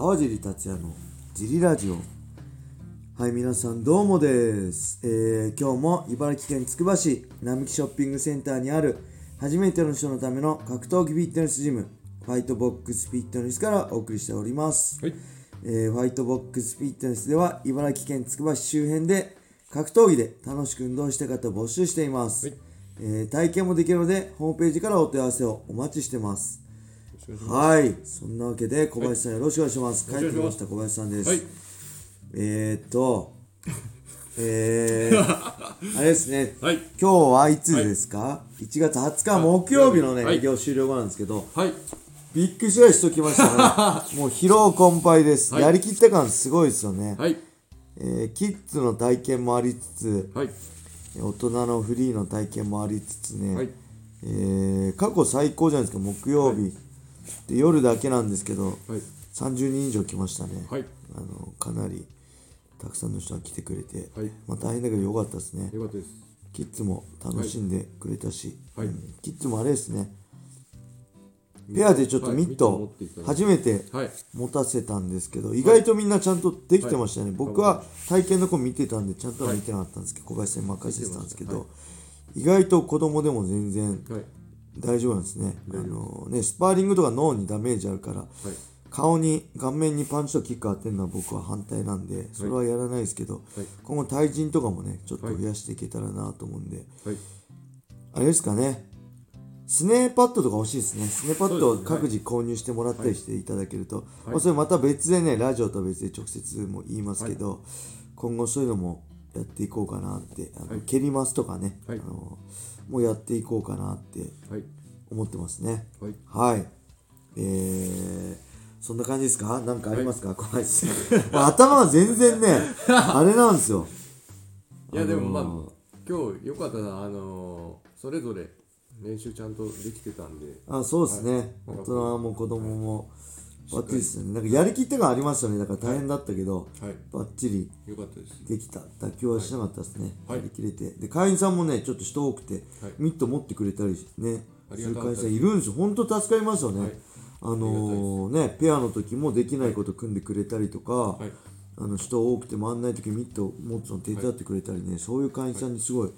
川尻達也のジリラジオ。はい皆さんどうもです、えー今日も茨城県つくば市並木ショッピングセンターにある初めての人のための格闘技フィットネスジムファイトボックスフィットネスからお送りしております、はい。えーファイトボックスフィットネスでは茨城県つくば市周辺で格闘技で楽しく運動した方を募集しています、はい。えー体験もできるのでホームページからお問い合わせをお待ちしてますはい。そんなわけで小林さんよろしくお願いします、はい。帰ってきました小林さんです、はい。えー、っとえー、あれですね。はい。今日はいつですか、1月20日木曜日のね、はい。営業終了後なんですけどはい。びっくりしがしときましたね。もう疲労困憊です、はい。やりきった感すごいですよね、はい。えーキッズの体験もありつつはい。大人のフリーの体験もありつつね、はい。えー過去最高じゃないですか木曜日、で夜だけなんですけどはい。30人以上来ましたね、はい。あのかなりたくさんの人が来てくれて、はい。まあ大変だけどよかったですね。キッズも楽しんでくれたし、はい。うん。キッズもあれですね。ペアでちょっとミット初めてはい。持たせたんですけど意外とみんなちゃんとできてましたね、はい。僕は体験の子見てたんでちゃんとは見てなかったんですけど、小林さんに任せてたんですけど、意外と子供でも全然はい。大丈夫なんですね,、あのねスパーリングとか脳にダメージあるからはい。顔に顔面にパンチとキック当てるのは僕は反対なんでそれはやらないですけど、はい。今後対人とかもねちょっと増やしていけたらなと思うんで、はい。あれですかね。スネーパッドとか欲しいですね。スネーパッドを各自購入してもらったりしていただけると、はい。まあ、それまた別でねラジオとは別で直接も言いますけど、今後そういうのもやっていこうかなってあの、はい。蹴りますとかね、はい。あのもうやっていこうかなってはい。思ってますね。はい。はい。えー、そんな感じですか？何かありますか、小林さんまあ頭が全然ね あれなんですよ。いや、でもまあ今日よかったな。あのー、それぞれ練習ちゃんとできてたんで。あそうですね、はい。大人も子供もバッチリ。ですよね。なんかやりきってがありましたね。だから大変だったけど、はい。バッチリ。よかったです。できた。妥協はしなかったですね、はい。やりきれて。で会員さんもねちょっと人多くて、はい。ミット持ってくれたりね。す。る会員さんいるんですよ。本当助かりますよね、はい。あのーねペアの時もできないこと組んでくれたりとか、はい。あの人多くて回んない時ミット持つの手伝ってくれたりね、そういう会員さんにすごい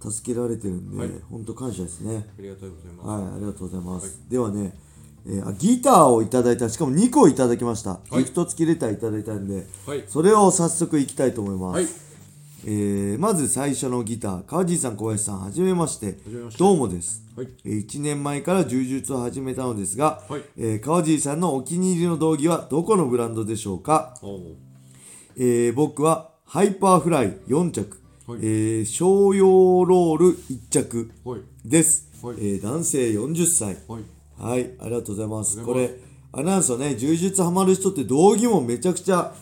助けられてるんで、はい。本当感謝ですね。ありがとうございます。はい、ありがとうございます。ではね、えーあレターをいただいた、しかも2個いただきました。いギフト付きレターいただいたんで、はい。それを早速いきたいと思います。はい。えーまず最初のレター、川地さん、小林さん、はじめまして。どうもです。はい。え1年前から柔術を始めたのですが、はいえー川地さんのお気に入りの道着はどこのブランドでしょうか、えー僕はハイパーフライ4着、はいえー商用ロール1着はい。です、はいえー男性40歳はい。はい、ありがとうございます。これ、あれなんですよね、柔術ハマる人って道着もめちゃくちゃ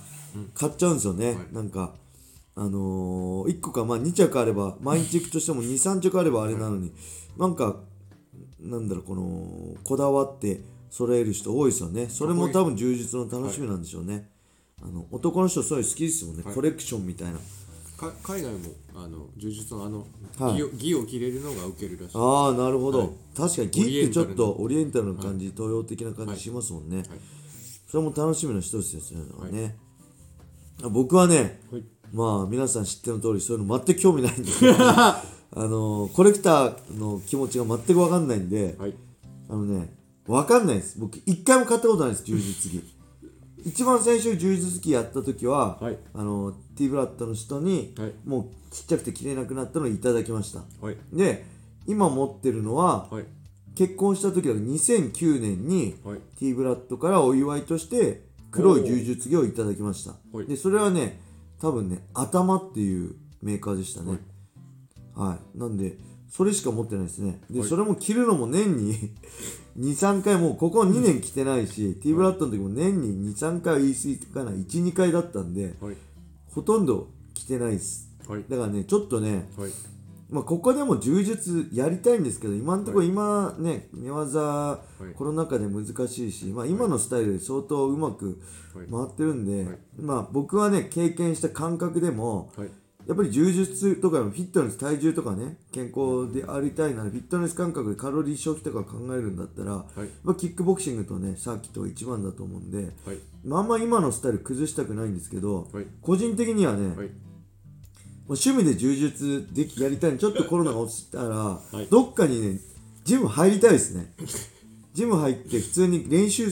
買っちゃうんですよね。はいなんか、あのー、1個か、まあ2着あれば、毎日行くとしても2、3着あればあれなのに、なんか、なんだろう、この、こだわって揃える人多いですよね。それも多分柔術の楽しみなんでしょうね。あの男の人そういうの好きですもんね、はいコレクションみたいな。か海外も、あの、柔術のあの、はい技を技を切れるのが受けるらしい。ああ、なるほど。はい確かに、ギってちょっとオオリエンタルな感じ、東洋的な感じしますもんね。はい。それも楽しみの一つですよね。あ僕はね、はい。まあ皆さん知っての通りそういうの全く興味ないんで あのコレクターの気持ちが全く分かんないんで、はい。あのね分かんないです僕一回も買ったことないです柔術着一番最初柔術着やった時は、はい。あの T ブラッドの人に、はい。もうちっちゃくて着れなくなったのをいただきました。はい。で今持ってるのは、はい。結婚した時は2009年にはい。T ブラッドからお祝いとして黒い柔術着をいただきました。はい。でそれはね多分ね頭っていうメーカーでしたね。はい、なんでそれしか持ってないですねで、はいそれも着るのも年に 23回もうここ2年着てないし、T ブラッドの時も年に23回は言い過ぎかない12回だったんではい。ほとんど着てないですはい。だからねちょっとねはい。まあ、ここでも柔術やりたいんですけど今のところ今ね寝技いコロナ禍で難しいし、まあ、今のスタイルで相当うまくはい回ってるんで、はいまあ、僕はね経験した感覚でもはい。やっぱり柔術とかフィットネス体重とかね健康でありたいならフィットネス感覚でカロリー消費とか考えるんだったら、はい。まあ、キックボクシングとねサーキットが一番だと思うんで、はい。まあ、あんま今のスタイル崩したくないんですけど、はい。個人的にはね、はい。趣味で柔術できやりたいのちょっとコロナが落ちたら、い。どっかにねジム入りたいですね。ジム入って普通に練習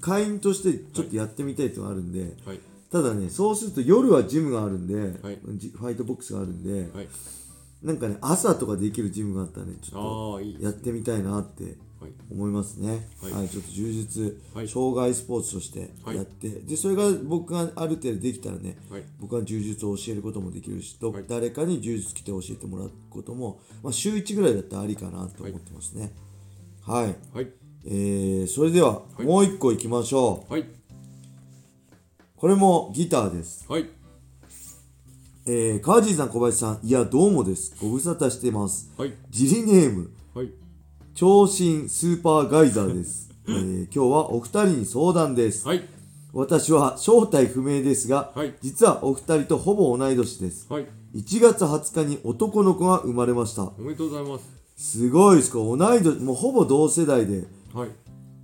会員としてちょっとやってみたいっていうのがあるんで、はいただねそうすると夜はジムがあるんで、はい。ジファイトボックスがあるんで、はい。なんかね朝とかできるジムがあったらねちょっとやってみたいなってはい。思いますね。は、はいいちょっと充実、はい。障害スポーツとしてはい。やって、でそれが僕がある程度できたらね、はい。僕は柔術を教えることもできるし、どはい。誰かに柔術来て教えてもらうことも、まあ、週1ぐらいだったらありかなと思ってますね。はい、はい。えー、それでは、はい。もう一個いきましょう。はいこれもギターです。はい。えー、川尻さん小林さんいやどうもです。ご無沙汰してます。はい。ジリネーム。はい。長身スーパーガイザーです、えー、今日はお二人に相談です。はい。私は正体不明ですが、はい。実はお二人とほぼ同い年です。はい。1月20日に男の子が生まれました。おめでとうございます。すごいです。か同い年もうほぼ同世代で。はい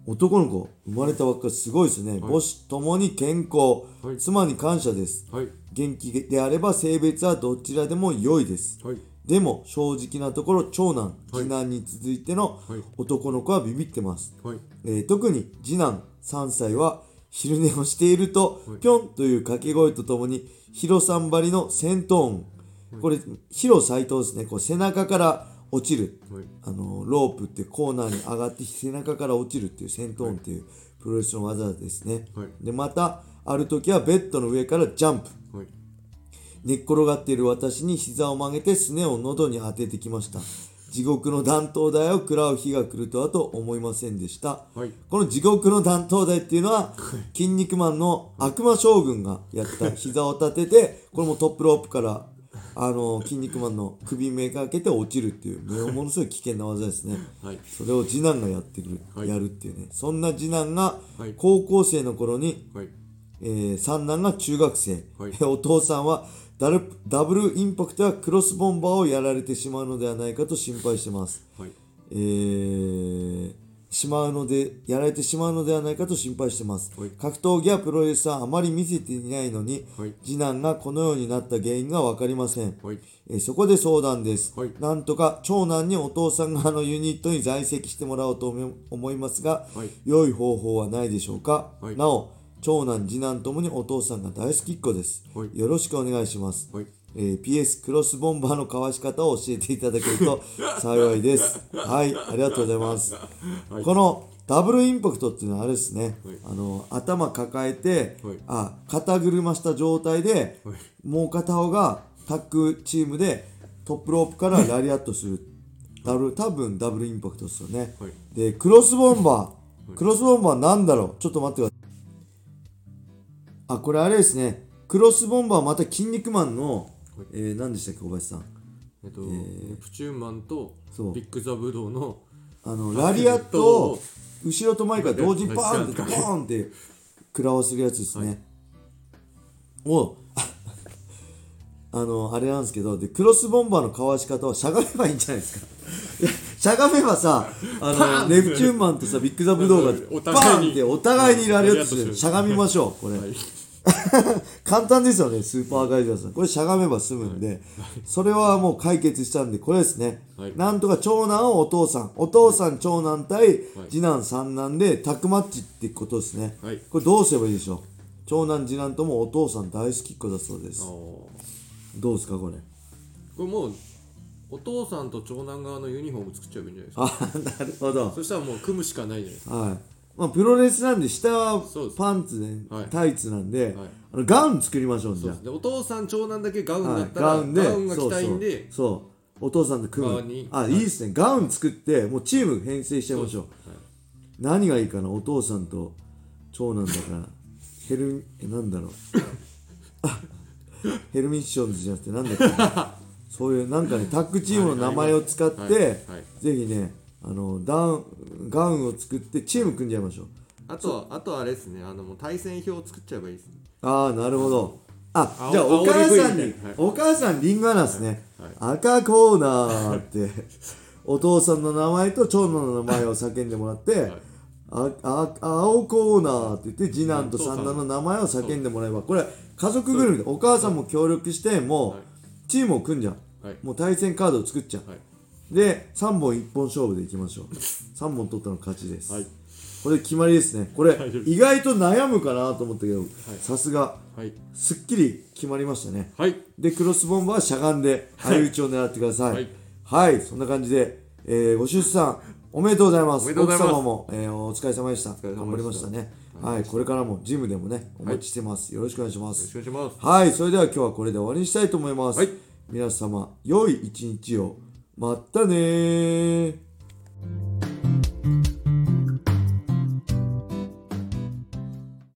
男の子生まれたばっかりすごいですね、母子ともに健康、はい。妻に感謝です。はい。元気であれば性別はどちらでも良いです。はい。でも正直なところ長男はい。次男に続いてのはい。男の子はビビってます、はい。えー特に次男3歳は昼寝をしていると、はい。ぴょんという掛け声とともにヒロさんばりの戦闘音、これヒロ斎藤ですねこう背中から落ちる。はい。あのロープってコーナーに上がって背中から落ちるっていう戦闘音っていうプロレスの技ですね、はい。でまたある時はベッドの上からジャンプ。はい。寝っ転がっている私に膝を曲げてすねを喉に当ててきました。地獄の断頭台を食らう日が来るとはと思いませんでした、はい。この地獄の断頭台っていうのは「筋肉マン」の悪魔将軍がやった膝を立ててこれもトップロープからあの筋肉マンの首めがけて落ちるっていう ものすごい危険な技ですね。はい。それを次男がやってくる、はい。やるっていうね。そんな次男がはい。高校生の頃にはい。えー三男が中学生、はい。お父さんはダルダブルインパクトやクロスボンバーをやられてしまうのではないかと心配してます。はい。えーしまうのでやられてしまうのではないかと心配してます、はい。格闘技やプロレスはあまり見せていないのに、はい。次男がこのようになった原因が分かりません、はい。えーそこで相談です、はい。なんとか長男にお父さん側のユニットに在籍してもらおうと思いますが、はい。良い方法はないでしょうか、はい。なお長男次男ともにお父さんが大好きっ子です、はい。よろしくお願いします、はいえー PS クロスボンバーのかわし方を教えていただけると 幸いです。はいありがとうございます、はい。このダブルインパクトっていうのはあれですね、はい。あの頭抱えて、はい。あ肩車した状態で、はい。もう片方がタッグチームでトップロープからラリアットする。ダブル多分ダブルインパクトですよね、はい。でクロスボンバー。クロスボンバーなんだろう？ちょっと待ってください。あこれあれですね。クロスボンバーはまた筋肉マンの、えー、何でしたっけ小林さん。えっと、ネプチューンマンとそう。ビッグザブドウのあのラリアットをと後ろと前から同時にバーンってはいボーンって食らわせるやつですね、をあのあれなんですけどでクロスボンバーのかわし方はしゃがめばいいんじゃないですか。しゃがめばさあのネプチューンマンとさビッグザブドウがおバーンってお互いにラリアットしてラリアットす。るしゃがみましょうこれ、はい簡単ですよねスーパーガイザーさん。これしゃがめば済むんで、それはもう解決したんでこれですね、はい。なんとか長男をお父さんお父さん長男対はい。次男三男でタッグマッチってことですね、はい。これどうすればいいでしょう？長男次男ともお父さん大好きっ子だそうです。どうですかこれ？これもうお父さんと長男側のユニフォーム作っちゃえばいいんじゃないですか？あなるほど。そしたらもう組むしかないじゃないですか。はいまあプロレスなんで下はパンツで、はい。タイツなんで、はい。あのガウン作りましょうじうですでお父さん長男だけガウンはいだったら、ガウンでガウンが着たいんでそうそう。そうお父さんと組側に。むあい。いですね。ガウン作ってもうチーム編成しちゃいましょう。何がいいかなお父さんと長男だから。ヘルえなんだろう。あヘルミッションズじゃなくてなんだっけ。な そういうなんかねタッグチームの名前を使って、はいはいはい。ぜひねあのダウンガウンを作ってチーム組んじゃいましょう。あとはあとはあれですね。あのもう対戦表を作っちゃえばいいですね。ああなるほど。ああじゃあおお母さんに、お母さんリンゴアナですね、は赤コーナーって お父さんの名前と長男の名前を叫んでもらって、はい。ああ青コーナーって言って次男と三男の名前を叫んでもらえばこれ家族ぐるみでお母さんも協力してもうはい。チームを組んじゃう、はい。もう対戦カードを作っちゃう、はいで3本1本勝負でいきましょう。3本取ったの勝ちです、はい。これ決まりですね。これ意外と悩むかなと思ったけどさすがはい。すっきり決まりましたね。はい。でクロスボンバーはしゃがんで相打ちを狙ってください。はい。はい、そんな感じで、えーご出産おめでとうございます。おめでとうございます。奥様も、えーお疲れ様でした。疲れ様でした。頑張りましたね。はい。これからもジムでもねお待ちしてます、よろしくお願いします。よろしくお願いします。はい、それでは今日はこれで終わりにしたいと思います。はい。皆様、良い一日を。まったねー。